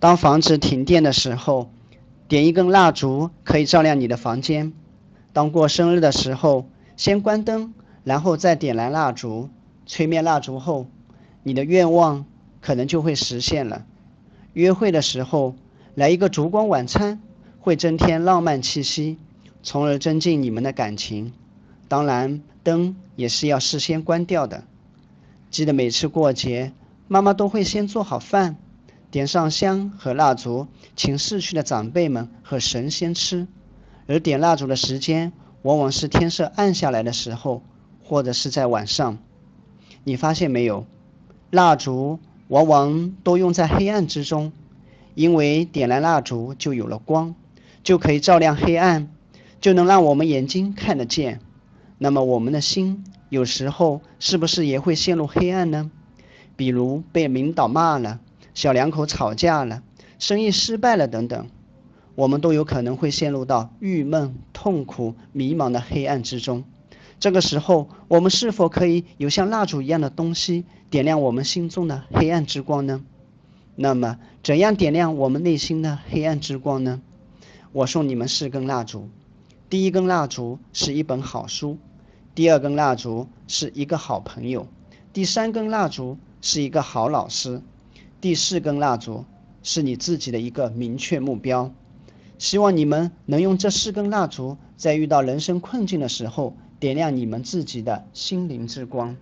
当房子停电的时候，点一根蜡烛可以照亮你的房间；当过生日的时候，先关灯，然后再点燃蜡烛，吹灭蜡烛后，你的愿望可能就会实现了。约会的时候，来一个烛光晚餐，会增添浪漫气息，从而增进你们的感情。当然，灯也是要事先关掉的。记得每次过节，妈妈都会先做好饭。点上香和蜡烛，请逝去的长辈们和神仙吃。而点蜡烛的时间，往往是天色暗下来的时候，或者是在晚上。你发现没有？蜡烛往往都用在黑暗之中，因为点燃蜡烛就有了光，就可以照亮黑暗，就能让我们眼睛看得见。那么我们的心有时候是不是也会陷入黑暗呢？比如被领导骂了。小两口吵架了，生意失败了，等等，我们都有可能会陷入到郁闷、痛苦、迷茫的黑暗之中。这个时候，我们是否可以有像蜡烛一样的东西，点亮我们心中的黑暗之光呢？那么，怎样点亮我们内心的黑暗之光呢？我送你们四根蜡烛。第一根蜡烛是一本好书，第二根蜡烛是一个好朋友，第三根蜡烛是一个好老师。第四根蜡烛是你自己的一个明确目标，希望你们能用这四根蜡烛，在遇到人生困境的时候，点亮你们自己的心灵之光。